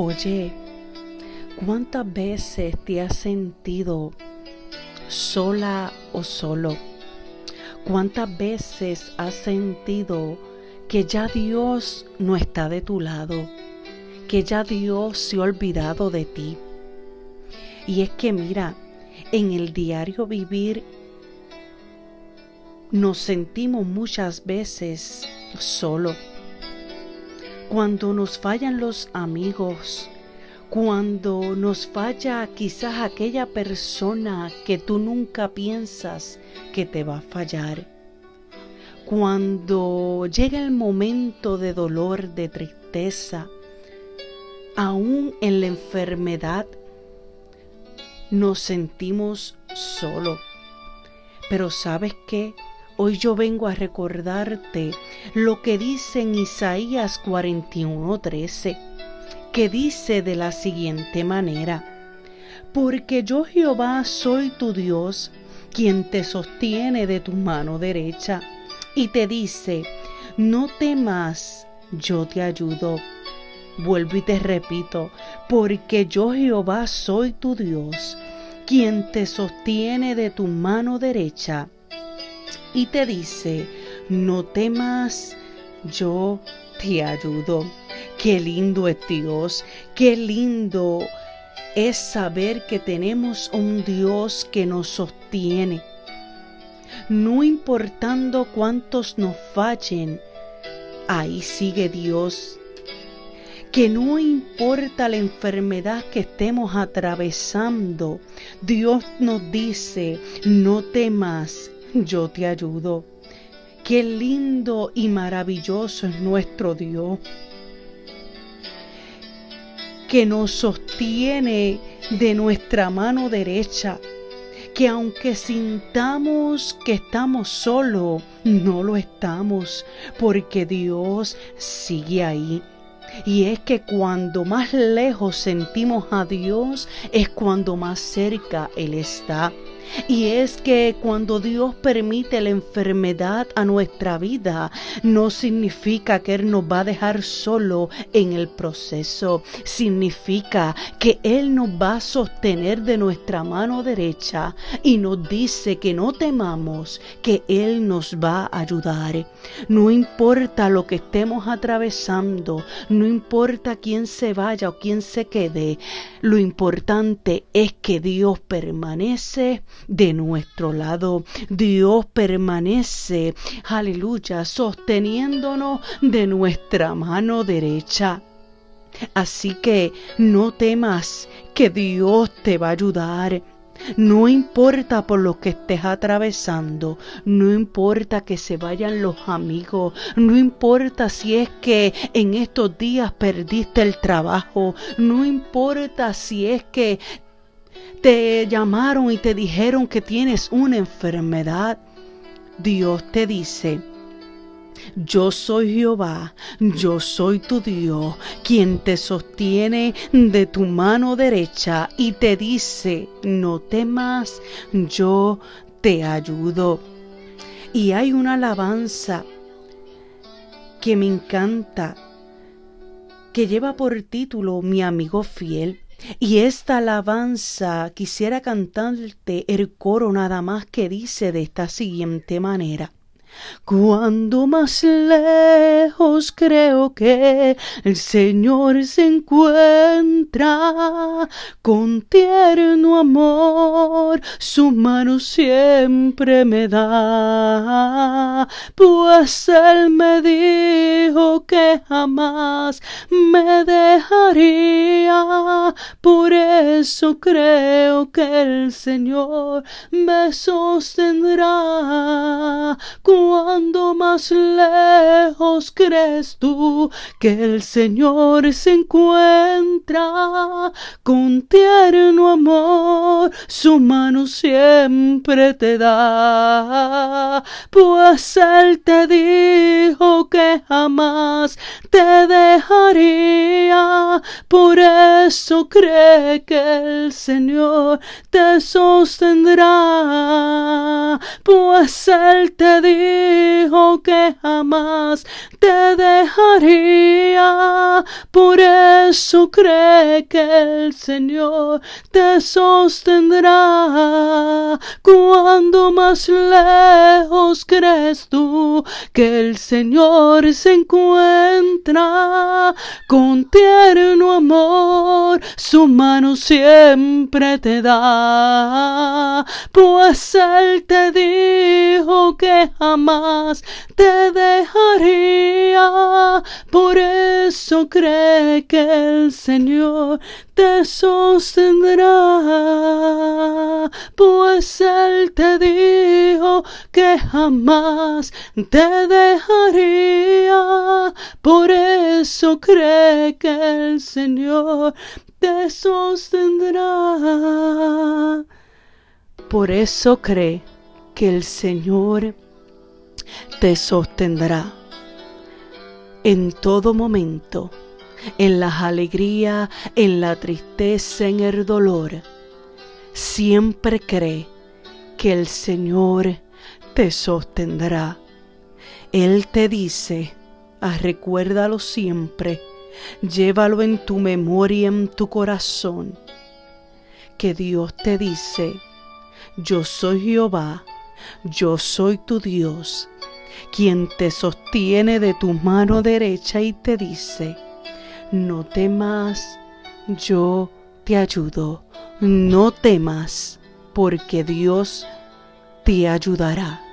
Oye, ¿cuántas veces te has sentido sola o solo? ¿Cuántas veces has sentido que ya Dios no está de tu lado? Que ya Dios se ha olvidado de ti. Y es que mira, en el diario vivir nos sentimos muchas veces solo cuando nos fallan los amigos, cuando nos falla quizás aquella persona que tú nunca piensas que te va a fallar, cuando llega el momento de dolor, de tristeza, aún en la enfermedad, nos sentimos solos. Pero sabes qué? Hoy yo vengo a recordarte lo que dice en Isaías 41:13, que dice de la siguiente manera, porque yo Jehová soy tu Dios, quien te sostiene de tu mano derecha, y te dice, no temas, yo te ayudo. Vuelvo y te repito, porque yo Jehová soy tu Dios, quien te sostiene de tu mano derecha y te dice, no temas, yo te ayudo. Qué lindo es Dios, qué lindo es saber que tenemos un Dios que nos sostiene. No importando cuántos nos fallen, ahí sigue Dios. Que no importa la enfermedad que estemos atravesando, Dios nos dice, no temas, yo te ayudo. Qué lindo y maravilloso es nuestro Dios, que nos sostiene de nuestra mano derecha, que aunque sintamos que estamos solos, no lo estamos, porque Dios sigue ahí. Y es que cuando más lejos sentimos a Dios, es cuando más cerca Él está. Y es que cuando Dios permite la enfermedad a nuestra vida, no significa que Él nos va a dejar solo en el proceso. Significa que Él nos va a sostener de nuestra mano derecha y nos dice que no temamos, que Él nos va a ayudar. No importa lo que estemos atravesando, no importa quién se vaya o quién se quede, lo importante es que Dios permanece de nuestro lado. Dios permanece, aleluya, sosteniéndonos de nuestra mano derecha. Así que no temas que Dios te va a ayudar. No importa por lo que estés atravesando, no importa que se vayan los amigos, no importa si es que en estos días perdiste el trabajo, no importa si es que te llamaron y te dijeron que tienes una enfermedad, Dios te dice, yo soy Jehová, yo soy tu Dios, quien te sostiene de tu mano derecha y te dice, no temas, yo te ayudo. Y hay una alabanza que me encanta, que lleva por título Mi amigo fiel. Y esta alabanza quisiera cantarte el coro nada más que dice de esta siguiente manera. Cuando más lejos creo que el Señor se encuentra con tierno amor, su mano siempre me da, pues Él me dijo que jamás me dejaría, por eso creo que el Señor me sostendrá. Cuando más lejos crees tú que el Señor se encuentra con tierno amor, su mano siempre te da, pues Él te dijo que jamás te dejaría, por eso cree que el Señor te sostendrá, pues Él te dijo que jamás te dejaría, por eso cree que el Señor te sostendrá. Cuando más lejos crees tú que el Señor se encuentra con tierno amor, su mano siempre te da, pues Él te dijo que jamás te dejaría. Por eso cree que el Señor te sostendrá, pues Él te dijo que jamás te dejaría. Por eso cree que el Señor te sostendrá. Por eso cree que el Señor te sostendrá en todo momento, en las alegrías, en la tristeza, en el dolor. Siempre cree que el Señor te sostendrá. Él te dice, ah, recuérdalo siempre, llévalo en tu memoria, en tu corazón, que Dios te dice, yo soy Jehová, yo soy tu Dios, quien te sostiene de tu mano derecha y te dice, no temas, yo te ayudo, no temas, porque Dios te ayudará.